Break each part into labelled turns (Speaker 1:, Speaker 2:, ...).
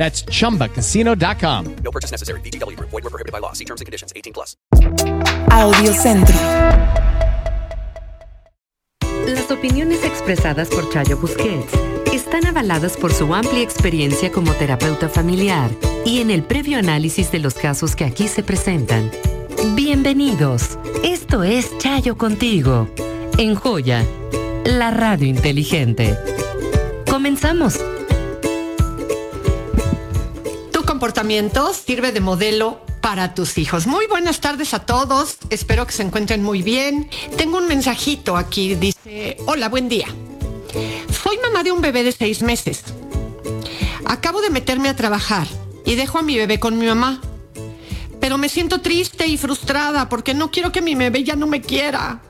Speaker 1: That's chumbacasino.com.
Speaker 2: No purchase necessary. VGW Group. Void were prohibited by law. See terms and conditions. 18 plus.
Speaker 3: Audio Centro.
Speaker 4: Las opiniones expresadas por Chayo Busquets están avaladas por su amplia experiencia como terapeuta familiar y en el previo análisis de los casos que aquí se presentan. Bienvenidos. Esto es Chayo Contigo. En Joya, la radio inteligente. Comenzamos.
Speaker 5: Sirve de modelo para tus hijos. Muy buenas tardes a todos. Espero que se encuentren muy bien. Tengo un mensajito aquí. Dice, hola, buen día. Soy mamá de un bebé de seis meses. Acabo de meterme a trabajar y dejo a mi bebé con mi mamá. Pero me siento triste y frustrada porque no quiero que mi bebé ya no me quiera.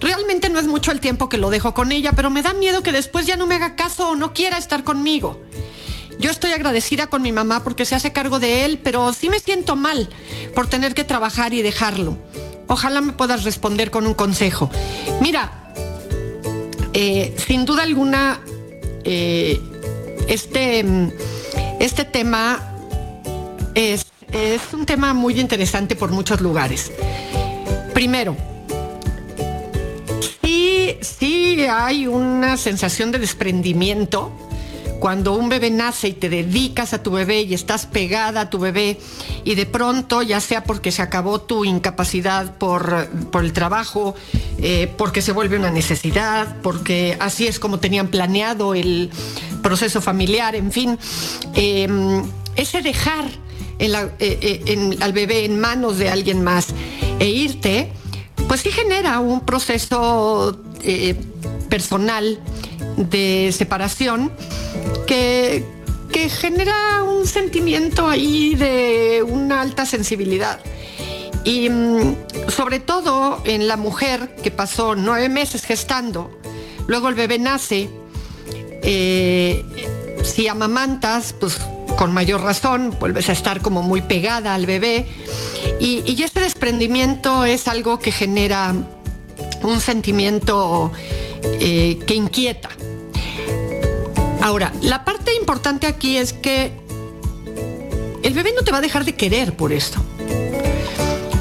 Speaker 5: Realmente no es mucho el tiempo que lo dejo con ella, pero me da miedo que después ya no me haga caso o no quiera estar conmigo. Yo estoy agradecida con mi mamá porque se hace cargo de él, pero sí me siento mal por tener que trabajar y dejarlo. Ojalá me puedas responder con un consejo. Mira, eh, sin duda alguna, eh, este, este tema es, es un tema muy interesante por muchos lugares. Primero, sí, sí hay una sensación de desprendimiento cuando un bebé nace y te dedicas a tu bebé y estás pegada a tu bebé y de pronto, ya sea porque se acabó tu incapacidad por, por el trabajo, eh, porque se vuelve una necesidad, porque así es como tenían planeado el proceso familiar, en fin, eh, ese dejar eh, en, al bebé en manos de alguien más e irte, pues sí genera un proceso personal de separación que, que genera un sentimiento ahí de una alta sensibilidad. Y mm, sobre todo en la mujer que pasó nueve meses gestando, luego el bebé nace, eh, si amamantas, pues con mayor razón, vuelves a estar como muy pegada al bebé. Y, y este desprendimiento es algo que genera un sentimiento eh, que inquieta. Ahora, la parte importante aquí es que el bebé no te va a dejar de querer por esto.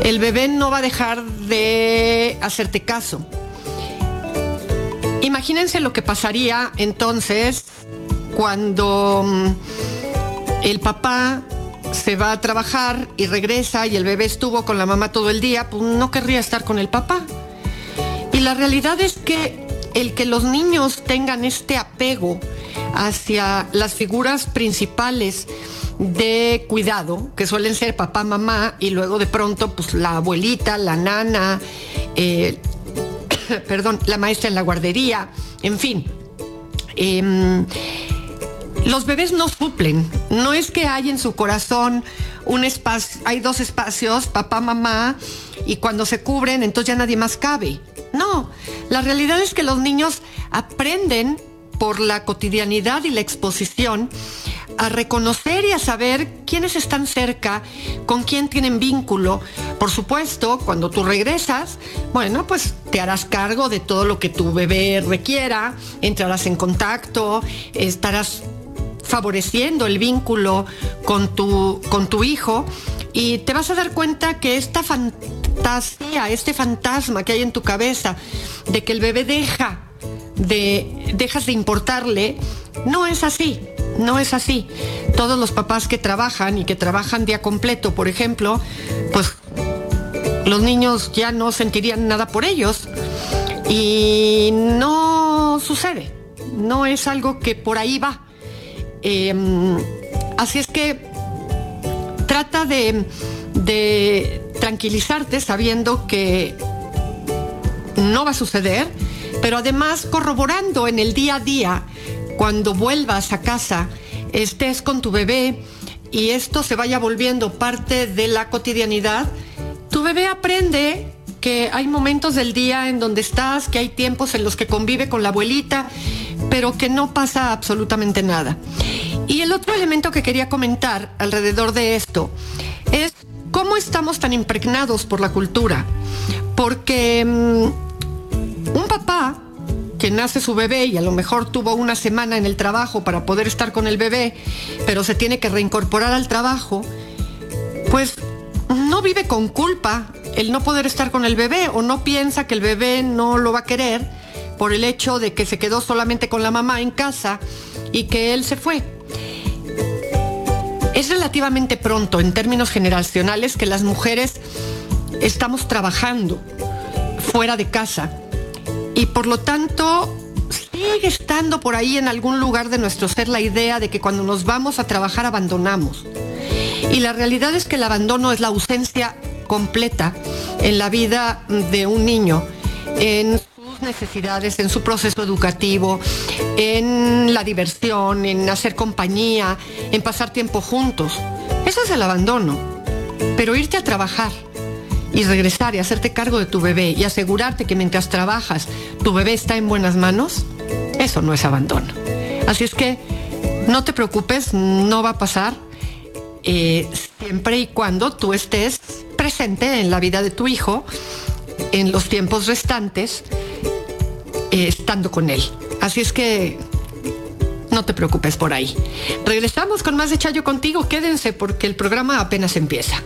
Speaker 5: El bebé no va a dejar de hacerte caso. Imagínense lo que pasaría entonces cuando mm, el papá se va a trabajar y regresa y el bebé estuvo con la mamá todo el día, pues no querría estar con el papá. Y la realidad es que el que los niños tengan este apego hacia las figuras principales de cuidado, que suelen ser papá, mamá, y luego de pronto, pues la abuelita, la nana, eh, perdón, la maestra en la guardería, en fin. Eh, los bebés no suplen. No es que hay en su corazón un espacio, hay dos espacios, papá, mamá, y cuando se cubren, entonces ya nadie más cabe. No, la realidad es que los niños aprenden por la cotidianidad y la exposición a reconocer y a saber quiénes están cerca, con quién tienen vínculo. Por supuesto, cuando tú regresas, bueno, pues te harás cargo de todo lo que tu bebé requiera, entrarás en contacto, estarás favoreciendo el vínculo con tu, con tu hijo y te vas a dar cuenta que esta fantasía, este fantasma que hay en tu cabeza de que el bebé deja de dejas de importarle, no es así. No es así. Todos los papás que trabajan y que trabajan día completo, por ejemplo, pues los niños ya no sentirían nada por ellos. Y no sucede, no es algo que por ahí va. Em, así es que trata de, de tranquilizarte sabiendo que no va a suceder, pero además corroborando en el día a día, cuando vuelvas a casa, estés con tu bebé y esto se vaya volviendo parte de la cotidianidad, tu bebé aprende que hay momentos del día en donde estás, que hay tiempos en los que convive con la abuelita, pero que no pasa absolutamente nada. Y el otro elemento que quería comentar alrededor de esto es cómo estamos tan impregnados por la cultura. Porque mm, un papá que nace su bebé y a lo mejor tuvo una semana en el trabajo para poder estar con el bebé, pero se tiene que reincorporar al trabajo, pues no vive con culpa el no poder estar con el bebé o no piensa que el bebé no lo va a querer por el hecho de que se quedó solamente con la mamá en casa y que él se fue. Es relativamente pronto en términos generacionales que las mujeres estamos trabajando fuera de casa y por lo tanto sigue estando por ahí en algún lugar de nuestro ser la idea de que cuando nos vamos a trabajar abandonamos. Y la realidad es que el abandono es la ausencia completa en la vida de un niño, necesidades, en su proceso educativo, en la diversión, en hacer compañía, en pasar tiempo juntos. Eso es el abandono. Pero irte a trabajar y regresar y hacerte cargo de tu bebé y asegurarte que mientras trabajas tu bebé está en buenas manos, eso no es abandono. Así es que no te preocupes, no va a pasar. Eh, siempre y cuando tú estés presente en la vida de tu hijo en los tiempos restantes, eh, estando con él. Así es que no te preocupes por ahí. Regresamos con más de Chayo contigo. Quédense porque el programa apenas empieza.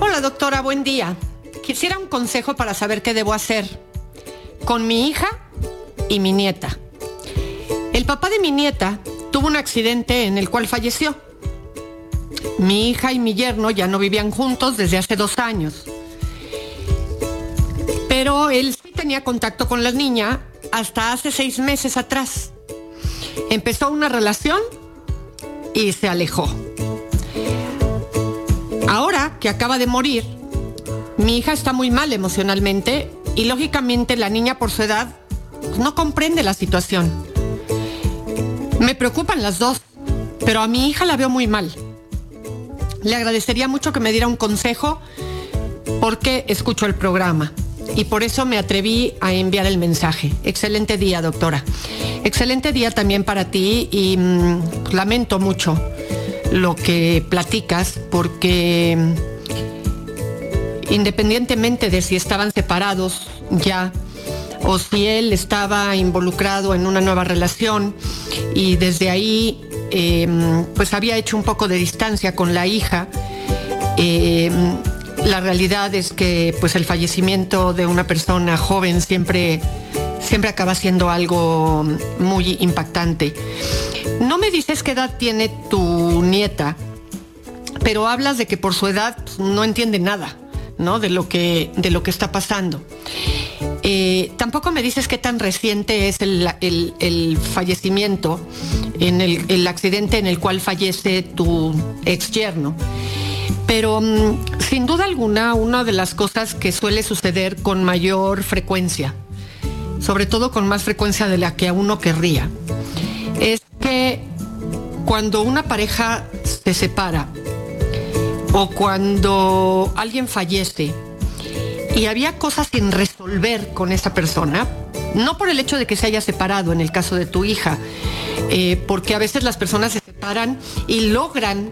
Speaker 5: Hola doctora, buen día. Quisiera un consejo para saber qué debo hacer con mi hija y mi nieta. El papá de mi nieta tuvo un accidente en el cual falleció. Mi hija y mi yerno ya no vivían juntos desde hace dos años. Pero él sí tenía contacto con la niña hasta hace seis meses atrás. Empezó una relación y se alejó. Ahora que acaba de morir, mi hija está muy mal emocionalmente y lógicamente la niña por su edad no comprende la situación. Me preocupan las dos, pero a mi hija la veo muy mal. Le agradecería mucho que me diera un consejo porque escucho el programa y por eso me atreví a enviar el mensaje. Excelente día, doctora. Excelente día también para ti y mm, lamento mucho lo que platicas porque mm, independientemente de si estaban separados ya o si él estaba involucrado en una nueva relación y desde ahí em, pues había hecho un poco de distancia con la hija. Em, la realidad es que pues el fallecimiento de una persona joven siempre, siempre acaba siendo algo muy impactante. No me dices qué edad tiene tu nieta, pero hablas de que por su edad pues, no entiende nada, ¿no? De lo que, de lo que está pasando. Eh, tampoco me dices qué tan reciente es el, fallecimiento, en el, accidente en el cual fallece tu ex yerno. Pero mm, sin duda alguna, una de las cosas que suele suceder con mayor frecuencia, sobre todo con más frecuencia de la que a uno querría, es que cuando una pareja se separa o cuando alguien fallece, y había cosas sin resolver con esa persona, no por el hecho de que se haya separado en el caso de tu hija, eh, porque a veces las personas se separan y logran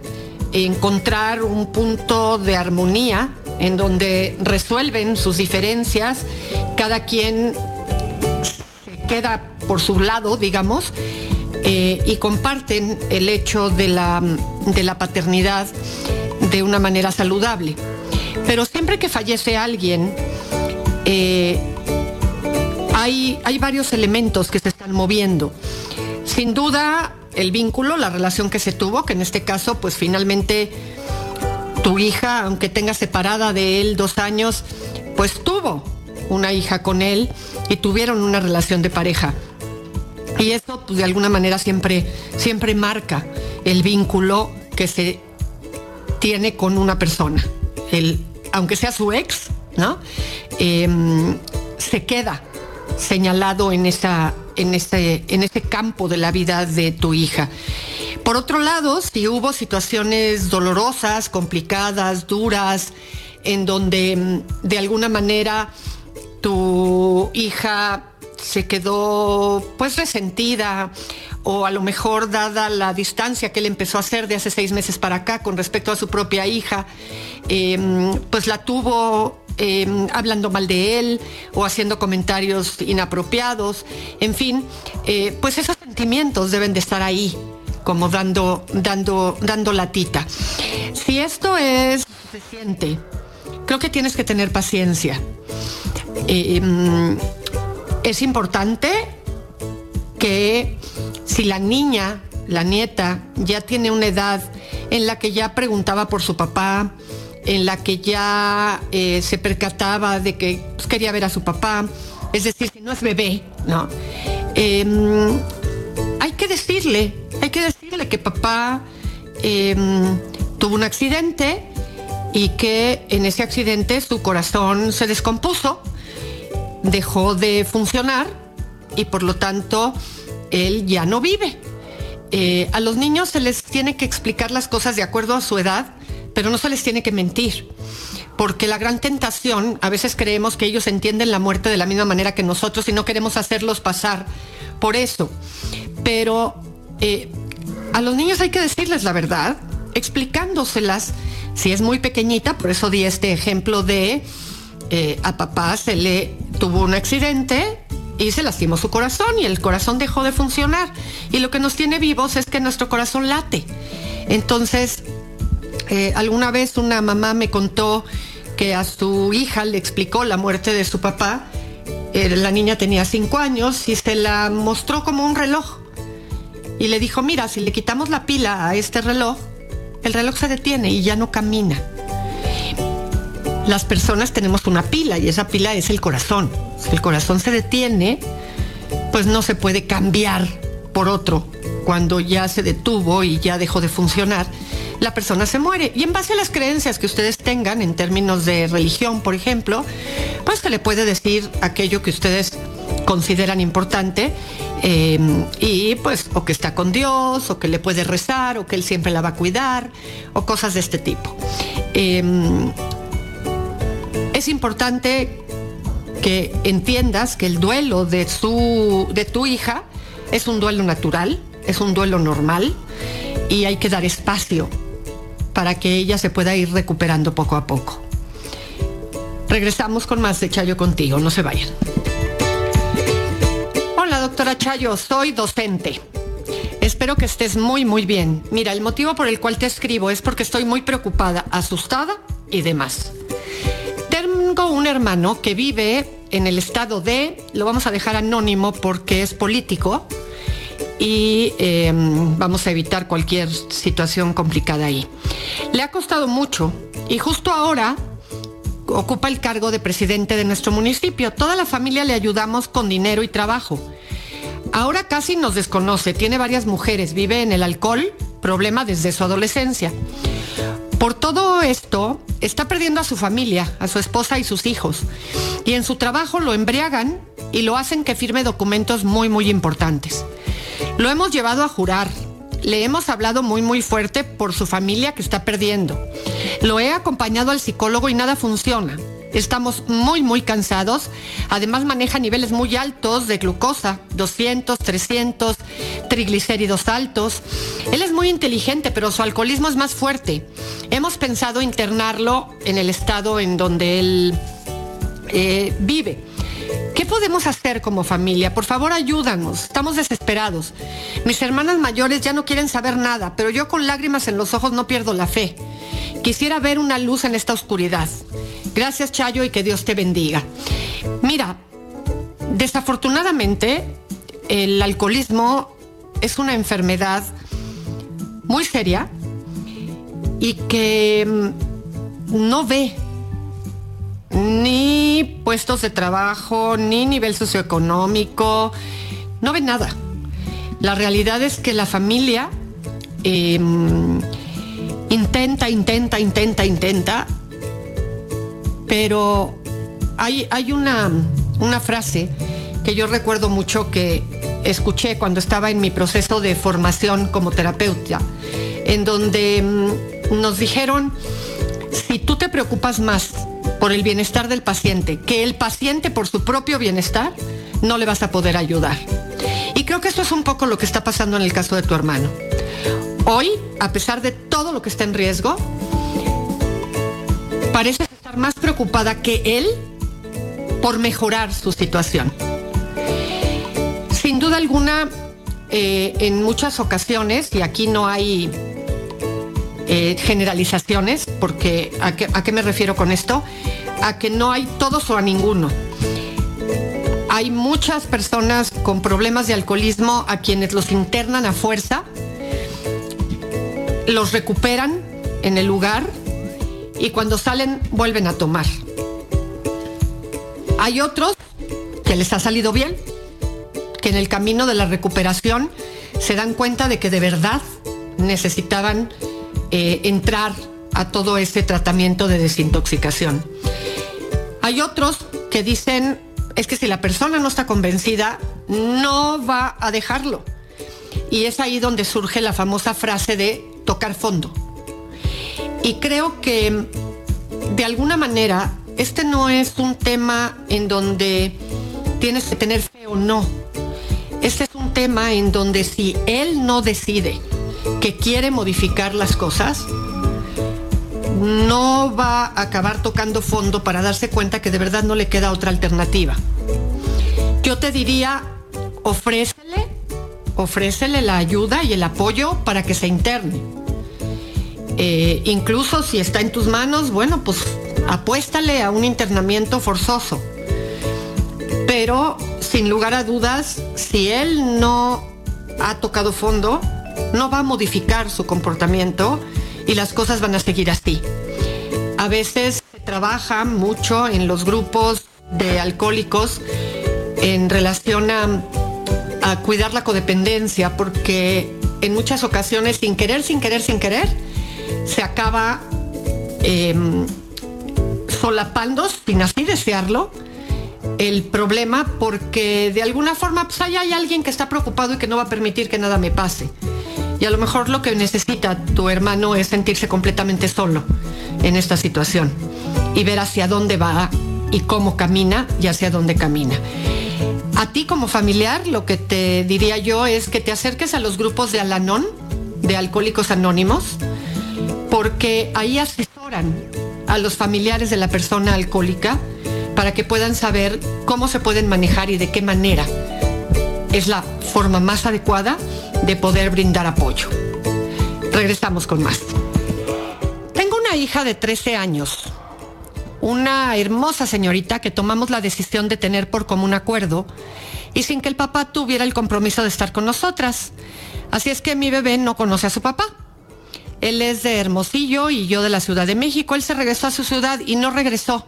Speaker 5: encontrar un punto de armonía en donde resuelven sus diferencias, cada quien se queda por su lado, digamos, eh, y comparten el hecho de la, de la paternidad de una manera saludable. Pero siempre que fallece alguien, eh, hay, hay varios elementos que se están moviendo. Sin duda, el vínculo, la relación que se tuvo, que en este caso, pues finalmente tu hija, aunque tenga separada de él dos años, pues tuvo una hija con él y tuvieron una relación de pareja. Y eso, pues, de alguna manera siempre, siempre marca el vínculo que se tiene con una persona. El, aunque sea su ex, ¿no? Em, se queda señalado en, esa, en, ese, en ese campo de la vida de tu hija. Por otro lado, si hubo situaciones dolorosas, complicadas, duras, en donde em, de alguna manera tu hija se quedó pues resentida o a lo mejor dada la distancia que él empezó a hacer de hace seis meses para acá con respecto a su propia hija, em, pues la tuvo em, hablando mal de él o haciendo comentarios inapropiados, en fin, eh, pues esos sentimientos deben de estar ahí, como dando, dando, dando latita. Si esto es suficiente, creo que tienes que tener paciencia. Em, es importante que si la niña, la nieta, ya tiene una edad en la que ya preguntaba por su papá, en la que ya eh, se percataba de que pues, quería ver a su papá, es decir, si no es bebé, ¿no? Em, hay que decirle, hay que decirle que papá em, tuvo un accidente y que en ese accidente su corazón se descompuso, dejó de funcionar y por lo tanto él ya no vive. Eh, a los niños se les tiene que explicar las cosas de acuerdo a su edad, pero no se les tiene que mentir. Porque la gran tentación, a veces creemos que ellos entienden la muerte de la misma manera que nosotros y no queremos hacerlos pasar por eso. Pero eh, a los niños hay que decirles la verdad, explicándoselas. Si es muy pequeñita, por eso di este ejemplo de eh, a papá se le tuvo un accidente, y se lastimó su corazón y el corazón dejó de funcionar. Y lo que nos tiene vivos es que nuestro corazón late. Entonces, eh, alguna vez una mamá me contó que a su hija le explicó la muerte de su papá. Eh, la niña tenía cinco años y se la mostró como un reloj. Y le dijo, mira, si le quitamos la pila a este reloj, el reloj se detiene y ya no camina las personas tenemos una pila y esa pila es el corazón. Si el corazón se detiene, pues no se puede cambiar por otro. Cuando ya se detuvo y ya dejó de funcionar, la persona se muere. Y en base a las creencias que ustedes tengan en términos de religión, por ejemplo, pues se le puede decir aquello que ustedes consideran importante eh, y pues o que está con Dios o que le puede rezar o que él siempre la va a cuidar o cosas de este tipo. Em, es importante que entiendas que el duelo de, su, de tu hija es un duelo natural, es un duelo normal y hay que dar espacio para que ella se pueda ir recuperando poco a poco. Regresamos con más de Chayo contigo, no se vayan. Hola, doctora Chayo, soy docente. Espero que estés muy, muy bien. Mira, el motivo por el cual te escribo es porque estoy muy preocupada, asustada y demás tengo un hermano que vive en el estado de, lo vamos a dejar anónimo porque es político y em, vamos a evitar cualquier situación complicada ahí. Le ha costado mucho y justo ahora ocupa el cargo de presidente de nuestro municipio. Toda la familia le ayudamos con dinero y trabajo. Ahora casi nos desconoce, tiene varias mujeres, vive en el alcohol, problema desde su adolescencia. Por todo esto, está perdiendo a su familia, a su esposa y sus hijos. Y en su trabajo lo embriagan y lo hacen que firme documentos muy, muy importantes. Lo hemos llevado a jurar. Le hemos hablado muy, muy fuerte por su familia que está perdiendo. Lo he acompañado al psicólogo y nada funciona. Estamos muy, muy cansados. Además maneja niveles muy altos de glucosa, 200, 300, triglicéridos altos. Él es muy inteligente, pero su alcoholismo es más fuerte. Hemos pensado internarlo en el estado en donde él eh, vive. ¿Qué podemos hacer como familia? Por favor, ayúdanos. Estamos desesperados. Mis hermanas mayores ya no quieren saber nada, pero yo con lágrimas en los ojos no pierdo la fe. Quisiera ver una luz en esta oscuridad. Gracias, Chayo, y que Dios te bendiga. Mira, desafortunadamente, el alcoholismo es una enfermedad muy seria y que no ve ni puestos de trabajo, ni nivel socioeconómico, no ve nada. La realidad es que la familia eh, intenta, intenta, intenta, intenta, pero hay, hay una, una frase que yo recuerdo mucho que escuché cuando estaba en mi proceso de formación como terapeuta, en donde mm, nos dijeron, si tú te preocupas más por el bienestar del paciente que el paciente por su propio bienestar, no le vas a poder ayudar. Y creo que eso es un poco lo que está pasando en el caso de tu hermano. Hoy, a pesar de todo lo que está en riesgo, parece estar más preocupada que él por mejorar su situación. Sin duda alguna, eh, en muchas ocasiones, y aquí no hay eh, generalizaciones, porque ¿a qué, ¿a qué me refiero con esto? A que no hay todos o a ninguno. Hay muchas personas con problemas de alcoholismo a quienes los internan a fuerza, los recuperan en el lugar y cuando salen vuelven a tomar. Hay otros que les ha salido bien, que en el camino de la recuperación se dan cuenta de que de verdad necesitaban eh, entrar a todo ese tratamiento de desintoxicación. Hay otros que dicen, es que si la persona no está convencida, no va a dejarlo. Y es ahí donde surge la famosa frase de tocar fondo. Y creo que de alguna manera este no es un tema en donde tienes que tener fe o no. Este es un tema en donde si él no decide que quiere modificar las cosas, no va a acabar tocando fondo para darse cuenta que de verdad no le queda otra alternativa. Yo te diría, ofrécele, ofrécele la ayuda y el apoyo para que se interne. Eh, incluso si está en tus manos, bueno, pues apuéstale a un internamiento forzoso. Pero sin lugar a dudas, si él no ha tocado fondo, no va a modificar su comportamiento y las cosas van a seguir así. A veces se trabaja mucho en los grupos de alcohólicos en relación a, cuidar la codependencia, porque en muchas ocasiones, sin querer, sin querer, sin querer, se acaba em, solapando, sin así desearlo, el problema porque de alguna forma pues ahí hay alguien que está preocupado y que no va a permitir que nada me pase. Y a lo mejor lo que necesita tu hermano es sentirse completamente solo en esta situación y ver hacia dónde va y cómo camina y hacia dónde camina. A ti como familiar lo que te diría yo es que te acerques a los grupos de Alanón, de Alcohólicos Anónimos, porque ahí asesoran a los familiares de la persona alcohólica para que puedan saber cómo se pueden manejar y de qué manera es la forma más adecuada de poder brindar apoyo. Regresamos con más. Tengo una hija de 13 años, una hermosa señorita que tomamos la decisión de tener por común acuerdo y sin que el papá tuviera el compromiso de estar con nosotras. Así es que mi bebé no conoce a su papá. Él es de Hermosillo y yo de la Ciudad de México. Él se regresó a su ciudad y no regresó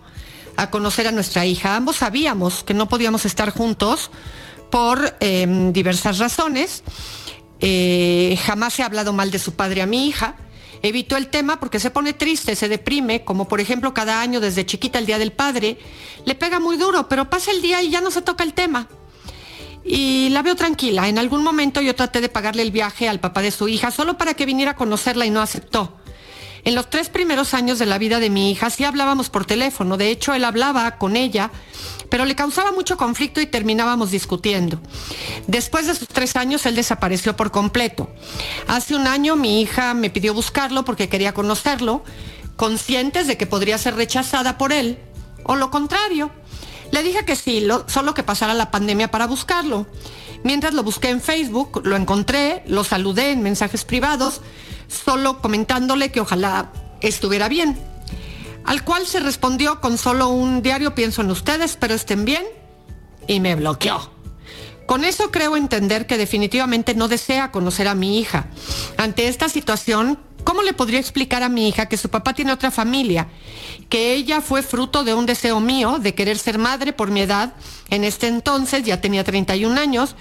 Speaker 5: a conocer a nuestra hija. Ambos sabíamos que no podíamos estar juntos por eh, diversas razones. Eh, jamás ha hablado mal de su padre a mi hija. Evitó el tema porque se pone triste, se deprime, como por ejemplo cada año desde chiquita el Día del Padre. Le pega muy duro, pero pasa el día y ya no se toca el tema. Y la veo tranquila. En algún momento yo traté de pagarle el viaje al papá de su hija solo para que viniera a conocerla y no aceptó. En los tres primeros años de la vida de mi hija sí hablábamos por teléfono. De hecho, él hablaba con ella pero le causaba mucho conflicto y terminábamos discutiendo. Después de sus tres años, él desapareció por completo. Hace un año mi hija me pidió buscarlo porque quería conocerlo, conscientes de que podría ser rechazada por él, o lo contrario. Le dije que sí, solo que pasara la pandemia para buscarlo. Mientras lo busqué en Facebook, lo encontré, lo saludé en mensajes privados, solo comentándole que ojalá estuviera bien al cual se respondió con solo un diario pienso en ustedes, pero estén bien, y me bloqueó. Con eso creo entender que definitivamente no desea conocer a mi hija. Ante esta situación, ¿cómo le podría explicar a mi hija que su papá tiene otra familia? Que ella fue fruto de un deseo mío de querer ser madre por mi edad. En este entonces ya tenía 31 años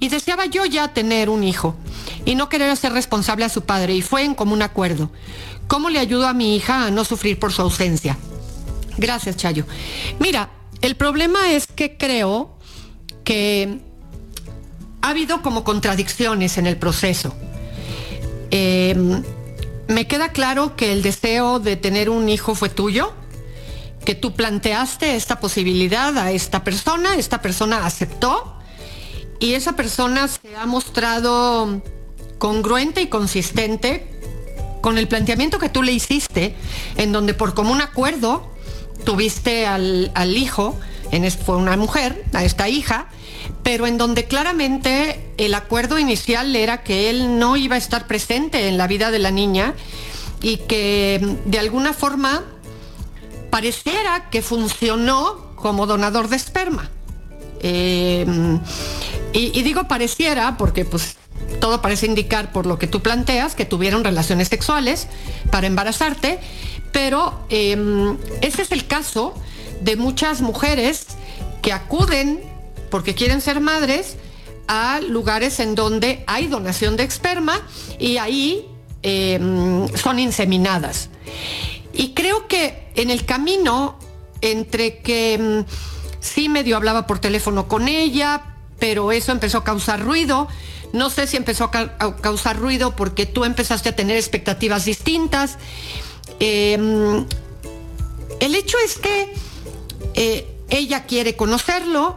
Speaker 5: y deseaba yo ya tener un hijo y no querer hacer responsable a su padre y fue en común acuerdo. ¿Cómo le ayudo a mi hija a no sufrir por su ausencia? Gracias, Chayo. Mira, el problema es que creo que ha habido como contradicciones en el proceso. Eh, me queda claro que el deseo de tener un hijo fue tuyo, que tú planteaste esta posibilidad a esta persona, esta persona aceptó y esa persona se ha mostrado congruente y consistente con el planteamiento que tú le hiciste, en donde por común acuerdo tuviste al, al hijo, en, fue una mujer, a esta hija, pero en donde claramente el acuerdo inicial era que él no iba a estar presente en la vida de la niña y que de alguna forma pareciera que funcionó como donador de esperma. Eh, y, digo pareciera porque pues todo parece indicar por lo que tú planteas que tuvieron relaciones sexuales para embarazarte, pero eh, ese es el caso de muchas mujeres que acuden porque quieren ser madres a lugares en donde hay donación de esperma y ahí eh, son inseminadas. Y creo que en el camino entre que mm, sí medio hablaba por teléfono con ella, pero eso empezó a causar ruido. No sé si empezó a, ca a causar ruido porque tú empezaste a tener expectativas distintas. Eh, el hecho es que eh, ella quiere conocerlo,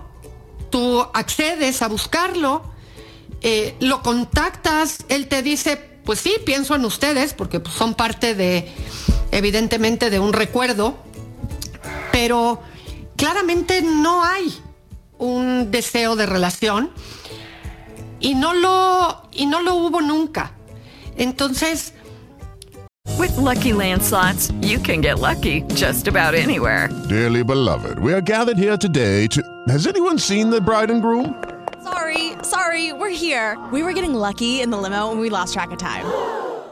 Speaker 5: tú accedes a buscarlo, eh, lo contactas, él te dice, pues sí, pienso en ustedes, porque pues, son parte de, evidentemente, de un recuerdo, pero claramente no hay un deseo de relación y no lo, y no lo hubo nunca. Entonces,
Speaker 6: With lucky landslots, you can get lucky just about anywhere.
Speaker 7: Dearly beloved, we are gathered here today to. Has anyone seen the bride and groom?
Speaker 8: Sorry, sorry, we're here. We were getting lucky in the limo and we lost track of time.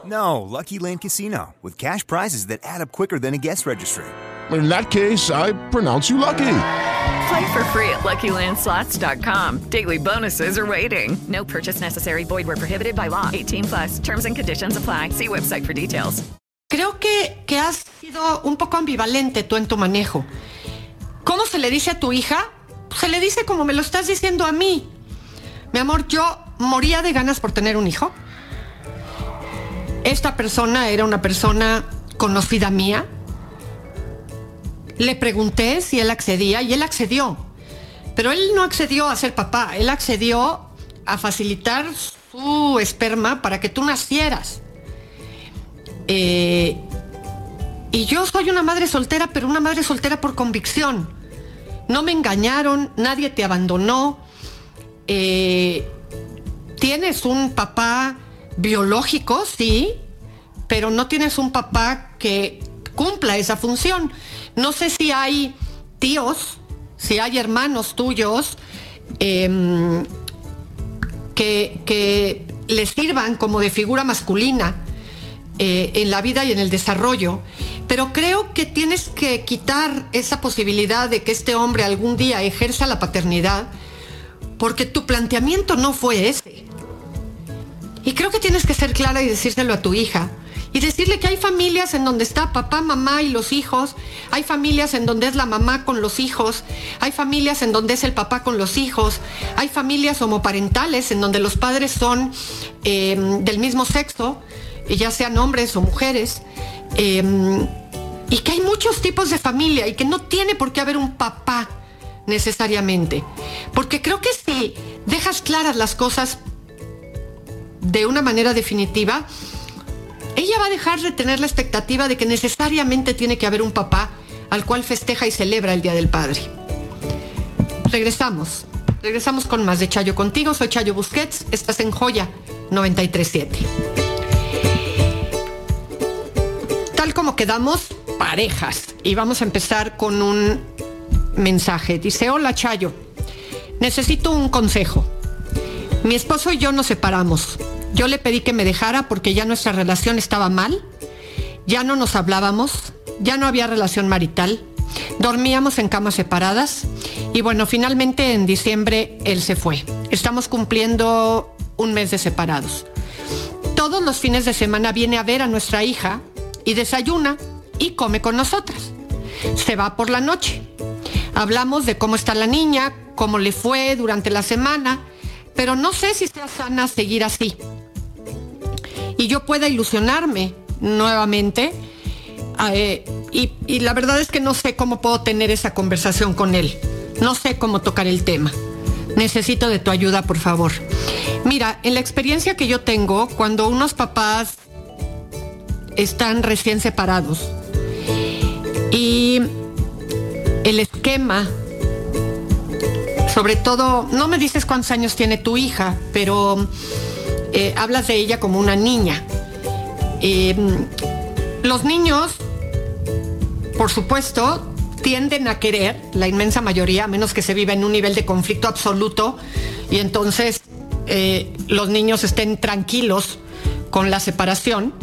Speaker 9: No, Lucky Land Casino, with cash prizes that add up quicker than a guest registry.
Speaker 7: In that case, I pronounce you lucky.
Speaker 6: Play for free at LuckyLandSlots.com. Daily bonuses are waiting. No purchase necessary. Void were prohibited by law. 18 plus. Terms and conditions apply. See website for details.
Speaker 5: Creo que, que has sido un poco ambivalente tú en tu manejo. ¿Cómo se le dice a tu hija? Se le dice como me lo estás diciendo a mí. Mi amor, yo moría de ganas por tener un hijo. Esta persona era una persona conocida mía. Le pregunté si él accedía y él accedió. Pero él no accedió a ser papá, él accedió a facilitar su esperma para que tú nacieras. Eh, y yo soy una madre soltera, pero una madre soltera por convicción. No me engañaron, nadie te abandonó. Eh, tienes un papá biológico, sí, pero no tienes un papá que cumpla esa función. No sé si hay tíos, si hay hermanos tuyos eh, que, que les sirvan como de figura masculina eh, en la vida y en el desarrollo, pero creo que tienes que quitar esa posibilidad de que este hombre algún día ejerza la paternidad, porque tu planteamiento no fue ese. Y creo que tienes que ser clara y decírselo a tu hija. Y decirle que hay familias en donde está papá, mamá y los hijos, hay familias en donde es la mamá con los hijos, hay familias en donde es el papá con los hijos, hay familias homoparentales en donde los padres son eh, del mismo sexo, ya sean hombres o mujeres, eh, y que hay muchos tipos de familia y que no tiene por qué haber un papá necesariamente. Porque creo que si dejas claras las cosas de una manera definitiva, ella va a dejar de tener la expectativa de que necesariamente tiene que haber un papá al cual festeja y celebra el Día del Padre. Regresamos. Regresamos con más de Chayo contigo. Soy Chayo Busquets. Estás en Joya 937. Tal como quedamos, parejas. Y vamos a empezar con un mensaje. Dice, hola Chayo. Necesito un consejo. Mi esposo y yo nos separamos. Yo le pedí que me dejara porque ya nuestra relación estaba mal, ya no nos hablábamos, ya no había relación marital, dormíamos en camas separadas y bueno, finalmente en diciembre él se fue. Estamos cumpliendo un mes de separados. Todos los fines de semana viene a ver a nuestra hija y desayuna y come con nosotras. Se va por la noche. Hablamos de cómo está la niña, cómo le fue durante la semana, pero no sé si sea sana seguir así. Y yo pueda ilusionarme nuevamente. eh, y, y la verdad es que no sé cómo puedo tener esa conversación con él. No sé cómo tocar el tema. Necesito de tu ayuda, por favor. Mira, en la experiencia que yo tengo, cuando unos papás están recién separados y el esquema, sobre todo, no me dices cuántos años tiene tu hija, pero eh, hablas de ella como una niña. Eh, los niños, por supuesto, tienden a querer, la inmensa mayoría, a menos que se viva en un nivel de conflicto absoluto, y entonces eh, los niños estén tranquilos con la separación.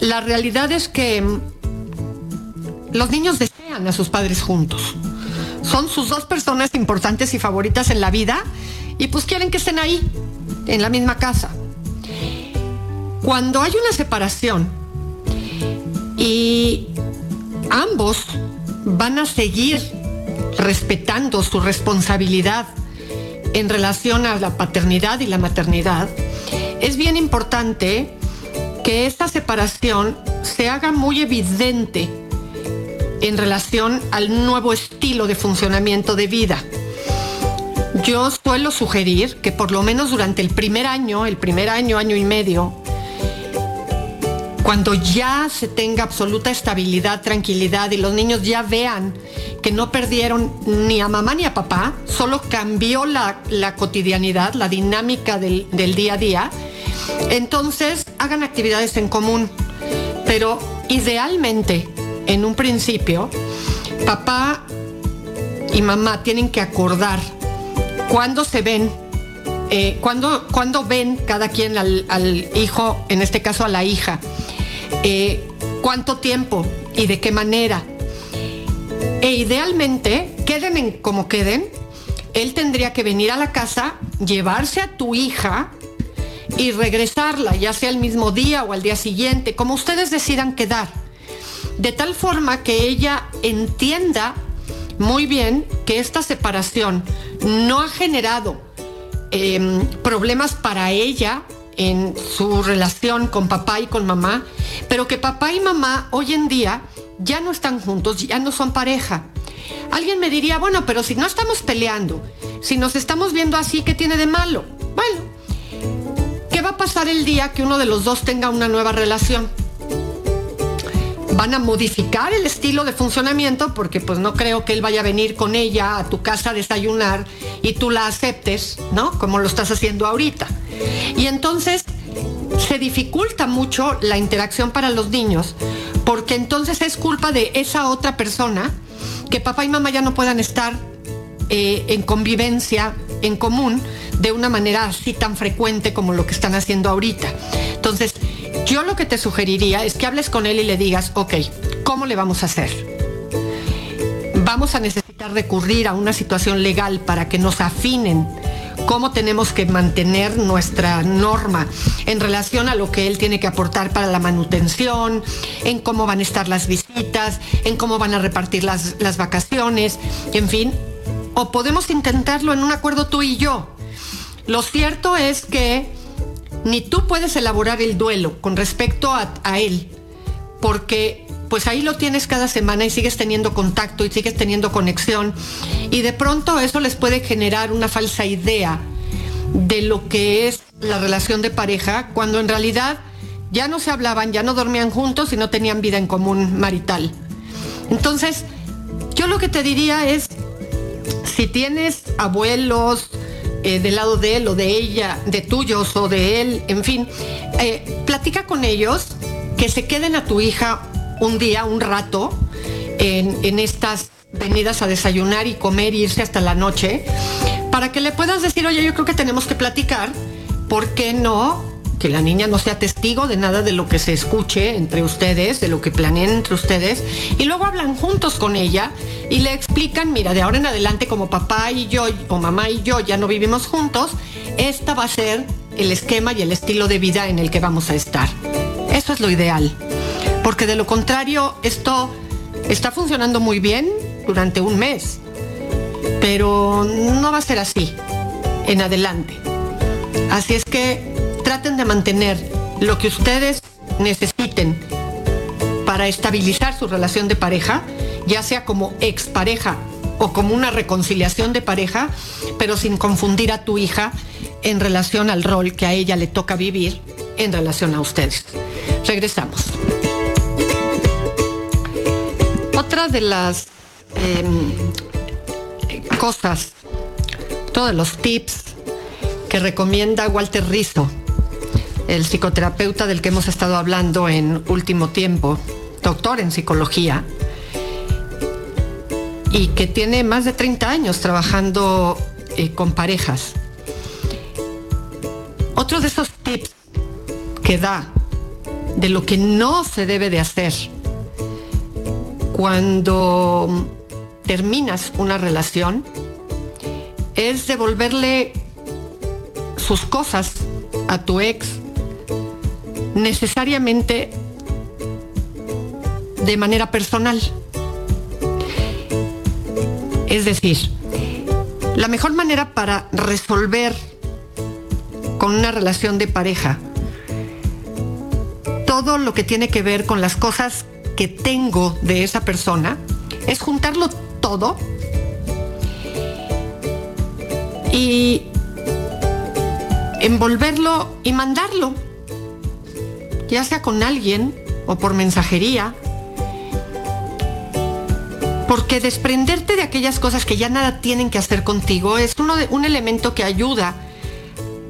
Speaker 5: La realidad es que mm, los niños desean a sus padres juntos. Son sus dos personas importantes y favoritas en la vida y pues quieren que estén ahí, en la misma casa. Cuando hay una separación y ambos van a seguir respetando su responsabilidad en relación a la paternidad y la maternidad, es bien importante que esta separación se haga muy evidente en relación al nuevo estilo de funcionamiento de vida. Yo suelo sugerir que por lo menos durante el primer año, el primer año, año y medio, cuando ya se tenga absoluta estabilidad, tranquilidad y los niños ya vean que no perdieron ni a mamá ni a papá, solo cambió la, la cotidianidad, la dinámica del, del día a día, entonces hagan actividades en común. Pero idealmente, en un principio, papá y mamá tienen que acordar cuándo se ven, eh, cuándo, ven cada quien al, al hijo, en este caso a la hija, eh, cuánto tiempo y de qué manera. E idealmente, queden en como queden, él tendría que venir a la casa, llevarse a tu hija y regresarla, ya sea el mismo día o al día siguiente, como ustedes decidan quedar. De tal forma que ella entienda muy bien que esta separación no ha generado eh, problemas para ella en su relación con papá y con mamá, pero que papá y mamá hoy en día ya no están juntos, ya no son pareja. Alguien me diría, bueno, pero si no estamos peleando, si nos estamos viendo así, ¿qué tiene de malo? Bueno, ¿qué va a pasar el día que uno de los dos tenga una nueva relación? Van a modificar el estilo de funcionamiento porque pues no creo que él vaya a venir con ella a tu casa a desayunar y tú la aceptes, ¿no? Como lo estás haciendo ahorita. Y entonces se dificulta mucho la interacción para los niños porque entonces es culpa de esa otra persona que papá y mamá ya no puedan estar eh, en convivencia en común de una manera así tan frecuente como lo que están haciendo ahorita. Entonces, yo lo que te sugeriría es que hables con él y le digas, ok, ¿cómo le vamos a hacer? Vamos a necesitar recurrir a una situación legal para que nos afinen cómo tenemos que mantener nuestra norma en relación a lo que él tiene que aportar para la manutención, en cómo van a estar las visitas, en cómo van a repartir las, las vacaciones, en fin. O podemos intentarlo en un acuerdo tú y yo. Lo cierto es que ni tú puedes elaborar el duelo con respecto a, él, porque pues ahí lo tienes cada semana y sigues teniendo contacto y sigues teniendo conexión. Y de pronto eso les puede generar una falsa idea de lo que es la relación de pareja, cuando en realidad ya no se hablaban, ya no dormían juntos y no tenían vida en común marital. Entonces, yo lo que te diría es, si tienes abuelos eh, del lado de él o de ella, de tuyos o de él, en fin, eh, platica con ellos, que se queden a tu hija un día, un rato, en, en estas venidas a desayunar y comer y irse hasta la noche, para que le puedas decir, oye, yo creo que tenemos que platicar, ¿por qué no que la niña no sea testigo de nada de lo que se escuche entre ustedes, de lo que planeen entre ustedes, y luego hablan juntos con ella y le explican, mira, de ahora en adelante como papá y yo o mamá y yo ya no vivimos juntos, esta va a ser el esquema y el estilo de vida en el que vamos a estar. Eso es lo ideal, porque de lo contrario esto está funcionando muy bien durante un mes, pero no va a ser así en adelante. Así es que traten de mantener lo que ustedes necesiten para estabilizar su relación de pareja, ya sea como expareja o como una reconciliación de pareja, pero sin confundir a tu hija en relación al rol que a ella le toca vivir en relación a ustedes. Regresamos. Otra de las eh, cosas, todos los tips que recomienda Walter Rizzo, el psicoterapeuta del que hemos estado hablando en último tiempo, doctor en psicología, y que tiene más de 30 años trabajando eh, con parejas. Otro de esos tips que da de lo que no se debe de hacer cuando terminas una relación es devolverle sus cosas a tu ex necesariamente de manera personal. Es decir, la mejor manera para resolver con una relación de pareja todo lo que tiene que ver con las cosas que tengo de esa persona es juntarlo todo y envolverlo y mandarlo, ya sea con alguien o por mensajería. Porque desprenderte de aquellas cosas que ya nada tienen que hacer contigo es uno de, un elemento que ayuda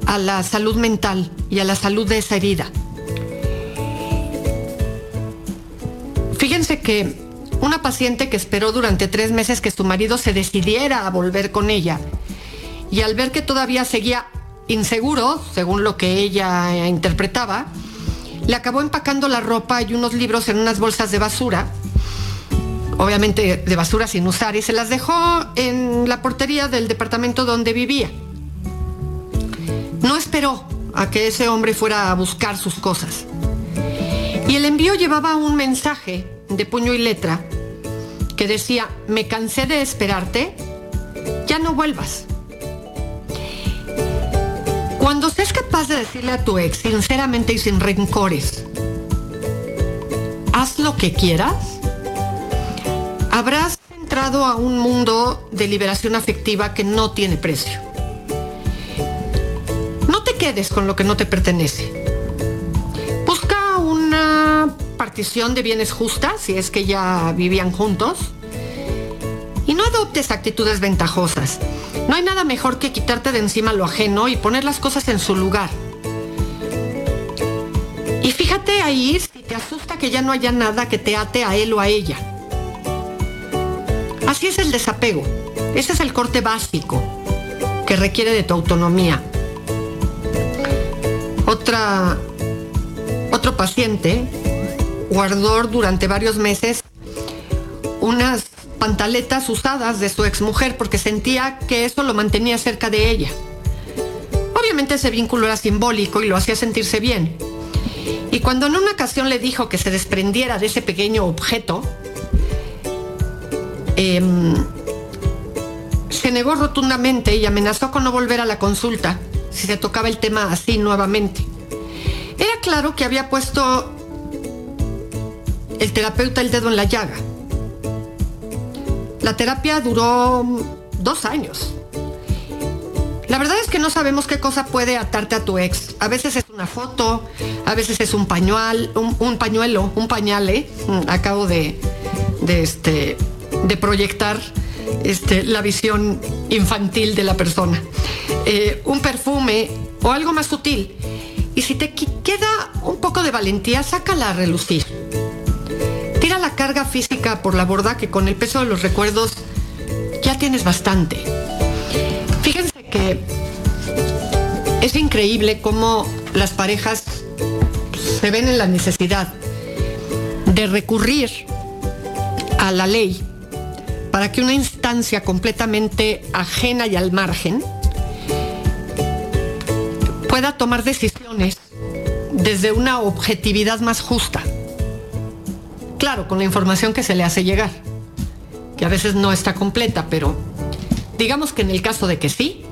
Speaker 5: a la salud mental y a la salud de esa herida. Fíjense que una paciente que esperó durante tres meses que su marido se decidiera a volver con ella y al ver que todavía seguía inseguro, según lo que ella interpretaba, le acabó empacando la ropa y unos libros en unas bolsas de basura, obviamente de basura sin usar, y se las dejó en la portería del departamento donde vivía. No esperó a que ese hombre fuera a buscar sus cosas. Y el envío llevaba un mensaje de puño y letra que decía, me cansé de esperarte, ya no vuelvas. Cuando seas capaz de decirle a tu ex sinceramente y sin rencores, haz lo que quieras, habrás entrado a un mundo de liberación afectiva que no tiene precio. No te quedes con lo que no te pertenece. Busca una partición de bienes justa, si es que ya vivían juntos, y no adoptes actitudes ventajosas. No hay nada mejor que quitarte de encima lo ajeno y poner las cosas en su lugar. Y fíjate ahí si te asusta que ya no haya nada que te ate a él o a ella. Así es el desapego. Ese es el corte básico que requiere de tu autonomía. Otra, otro paciente guardó durante varios meses unas pantaletas usadas de su exmujer porque sentía que eso lo mantenía cerca de ella. Obviamente ese vínculo era simbólico y lo hacía sentirse bien. Y cuando en una ocasión le dijo que se desprendiera de ese pequeño objeto, em, se negó rotundamente y amenazó con no volver a la consulta si se tocaba el tema así nuevamente. Era claro que había puesto el terapeuta el dedo en la llaga. La terapia duró dos años. La verdad es que no sabemos qué cosa puede atarte a tu ex. A veces es una foto, a veces es un pañual, un, pañuelo, un pañale. Mm, acabo de, este, de proyectar este, la visión infantil de la persona. Eh, un perfume o algo más sutil. Y si te queda un poco de valentía, sácala a relucir carga física por la borda que con el peso de los recuerdos ya tienes bastante. Fíjense que es increíble cómo las parejas se ven en la necesidad de recurrir a la ley para que una instancia completamente ajena y al margen pueda tomar decisiones desde una objetividad más justa. Claro, con la información que se le hace llegar, que a veces no está completa, pero digamos que en el caso de que sí,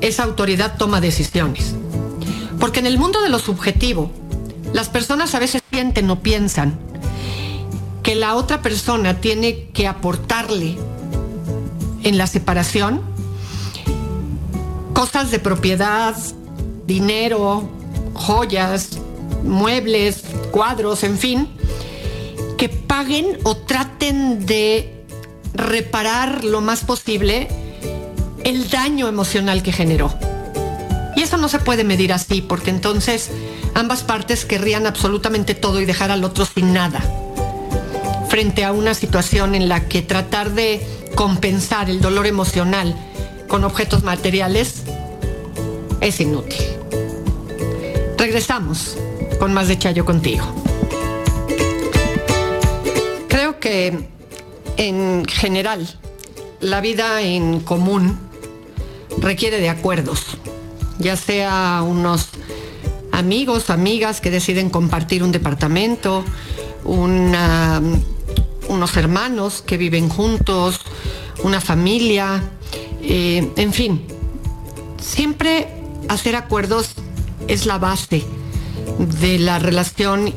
Speaker 5: esa autoridad toma decisiones. Porque en el mundo de lo subjetivo, las personas a veces sienten o piensan que la otra persona tiene que aportarle en la separación cosas de propiedad, dinero, joyas, muebles, cuadros, en fin, que paguen o traten de reparar lo más posible el daño emocional que generó. Y eso no se puede medir así, porque entonces ambas partes querrían absolutamente todo y dejar al otro sin nada. Frente a una situación en la que tratar de compensar el dolor emocional con objetos materiales es inútil. Regresamos con más de Chayo contigo. Que en general la vida en común requiere de acuerdos, ya sea unos amigos, amigas que deciden compartir un departamento, una, unos hermanos que viven juntos, una familia, eh, en fin, siempre hacer acuerdos es la base de la relación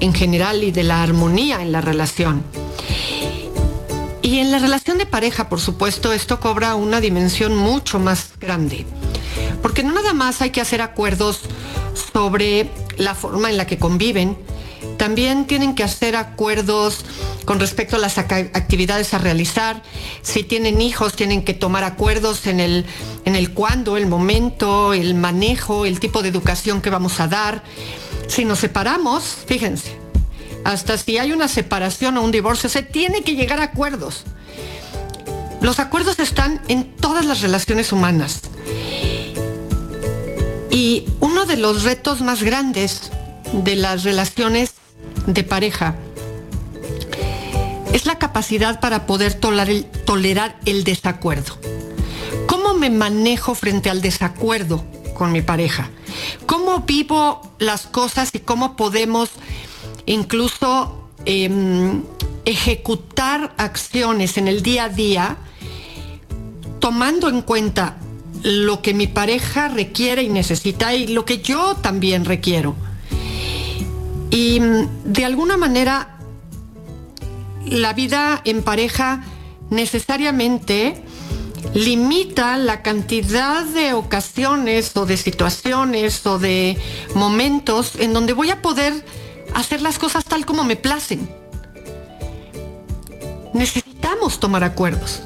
Speaker 5: en general y de la armonía en la relación. Y en la relación de pareja, por supuesto, esto cobra una dimensión mucho más grande. Porque no nada más hay que hacer acuerdos sobre la forma en la que conviven, también tienen que hacer acuerdos con respecto a las actividades a realizar. Si tienen hijos, tienen que tomar acuerdos en el, en el cuándo, el momento, el manejo, el tipo de educación que vamos a dar. Si nos separamos, fíjense, hasta si hay una separación o un divorcio, se tiene que llegar a acuerdos. Los acuerdos están en todas las relaciones humanas. Y uno de los retos más grandes de las relaciones de pareja es la capacidad para poder tolerar el, desacuerdo. ¿Cómo me manejo frente al desacuerdo con mi pareja? ¿Cómo vivo las cosas y cómo podemos incluso em, ejecutar acciones en el día a día tomando en cuenta lo que mi pareja requiere y necesita y lo que yo también requiero? Y mm, de alguna manera la vida en pareja necesariamente limita la cantidad de ocasiones o de situaciones o de momentos en donde voy a poder hacer las cosas tal como me placen. Necesitamos tomar acuerdos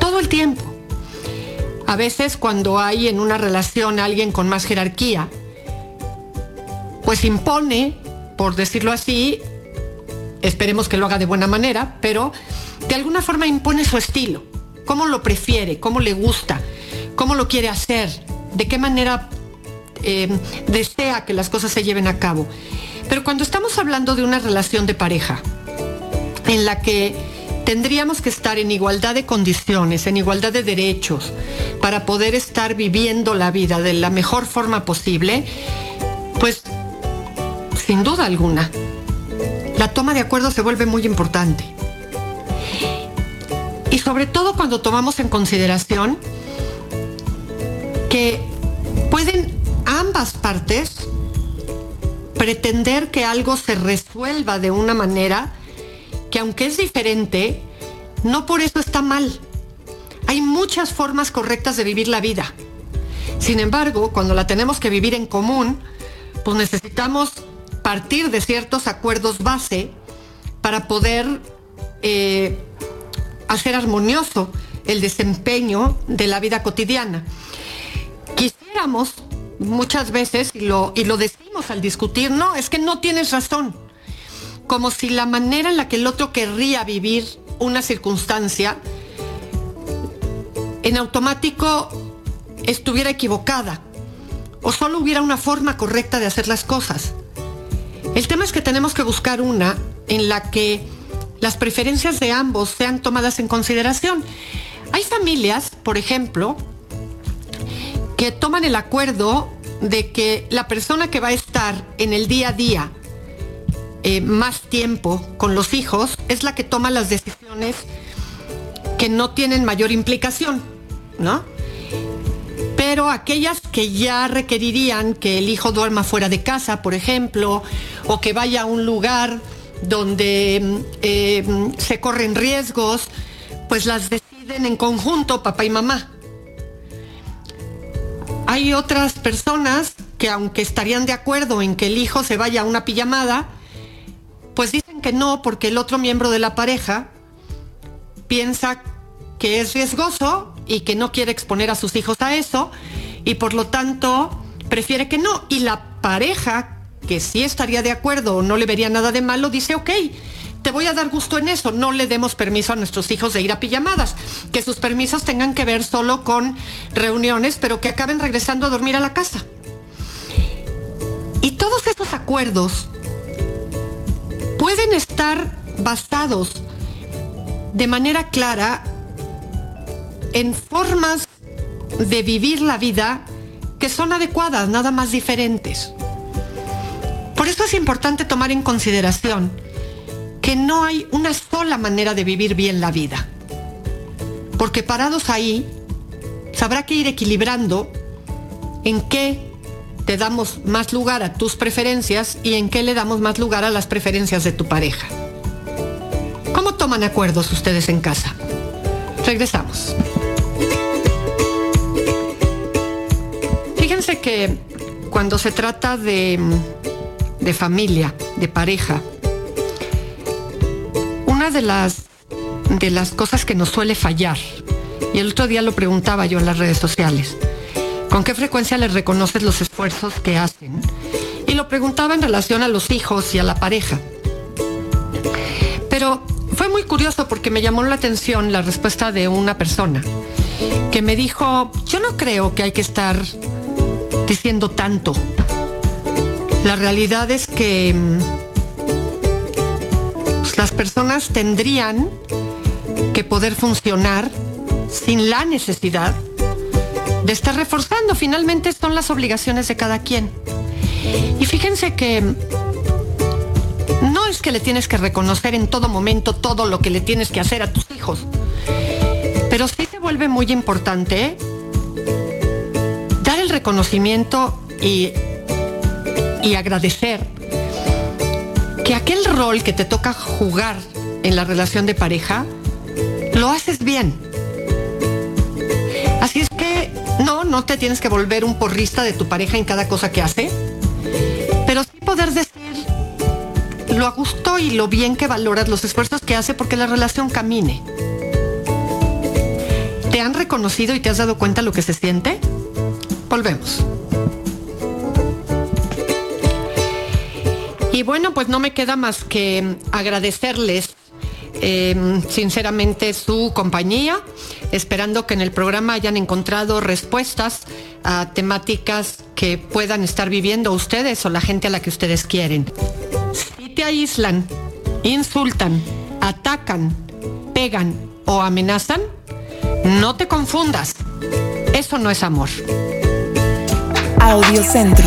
Speaker 5: todo el tiempo. A veces cuando hay en una relación alguien con más jerarquía, pues impone, por decirlo así, Esperemos que lo haga de buena manera, pero de alguna forma impone su estilo. Cómo lo prefiere, cómo le gusta, cómo lo quiere hacer, de qué manera eh, desea que las cosas se lleven a cabo. Pero cuando estamos hablando de una relación de pareja, en la que tendríamos que estar en igualdad de condiciones, en igualdad de derechos, para poder estar viviendo la vida de la mejor forma posible, pues sin duda alguna la toma de acuerdos se vuelve muy importante. Y sobre todo cuando tomamos en consideración que pueden ambas partes pretender que algo se resuelva de una manera que aunque es diferente, no por eso está mal. Hay muchas formas correctas de vivir la vida. Sin embargo, cuando la tenemos que vivir en común, pues necesitamos partir de ciertos acuerdos base para poder eh, hacer armonioso el desempeño de la vida cotidiana. Quisiéramos muchas veces, y lo, y lo decimos al discutir, no, es que no tienes razón, como si la manera en la que el otro querría vivir una circunstancia en automático estuviera equivocada o solo hubiera una forma correcta de hacer las cosas. El tema es que tenemos que buscar una en la que las preferencias de ambos sean tomadas en consideración. Hay familias, por ejemplo, que toman el acuerdo de que la persona que va a estar en el día a día eh, más tiempo con los hijos es la que toma las decisiones que no tienen mayor implicación, ¿no? Pero aquellas que ya requerirían que el hijo duerma fuera de casa, por ejemplo, o que vaya a un lugar donde eh, se corren riesgos, pues las deciden en conjunto papá y mamá. Hay otras personas que aunque estarían de acuerdo en que el hijo se vaya a una pijamada, pues dicen que no porque el otro miembro de la pareja piensa que es riesgoso y que no quiere exponer a sus hijos a eso y por lo tanto prefiere que no. Y la pareja, que sí estaría de acuerdo o no le vería nada de malo, dice, ok, te voy a dar gusto en eso, no le demos permiso a nuestros hijos de ir a pijamadas, que sus permisos tengan que ver solo con reuniones, pero que acaben regresando a dormir a la casa. Y todos esos acuerdos pueden estar basados de manera clara en formas de vivir la vida que son adecuadas, nada más diferentes. Por eso es importante tomar en consideración que no hay una sola manera de vivir bien la vida. Porque parados ahí, sabrá que ir equilibrando en qué te damos más lugar a tus preferencias y en qué le damos más lugar a las preferencias de tu pareja. ¿Cómo toman acuerdos ustedes en casa? Regresamos. Fíjense que cuando se trata de, de familia, de pareja, una de las, de las cosas que nos suele fallar, y el otro día lo preguntaba yo en las redes sociales, ¿Con qué frecuencia les reconoces los esfuerzos que hacen? Y lo preguntaba en relación a los hijos y a la pareja. Pero fue muy curioso porque me llamó la atención la respuesta de una persona que me dijo, yo no creo que hay que estar diciendo tanto. La realidad es que pues, las personas tendrían que poder funcionar sin la necesidad de estar reforzando. Finalmente son las obligaciones de cada quien. Y fíjense que no es que le tienes que reconocer en todo momento todo lo que le tienes que hacer a tus hijos, pero sí te vuelve muy importante dar el reconocimiento y, y agradecer que aquel rol que te toca jugar en la relación de pareja, lo haces bien no, no te tienes que volver un porrista de tu pareja en cada cosa que hace, pero sí poder decir lo a gusto y lo bien que valoras los esfuerzos que hace porque la relación camine. ¿Te han reconocido y te has dado cuenta lo que se siente? Volvemos. Y bueno, pues no me queda más que agradecerles eh, sinceramente su compañía, esperando que en el programa hayan encontrado respuestas a temáticas que puedan estar viviendo ustedes o la gente a la que ustedes quieren. Si te aíslan, insultan, atacan, pegan o amenazan, no te confundas. Eso no es amor.
Speaker 3: Audio Centro.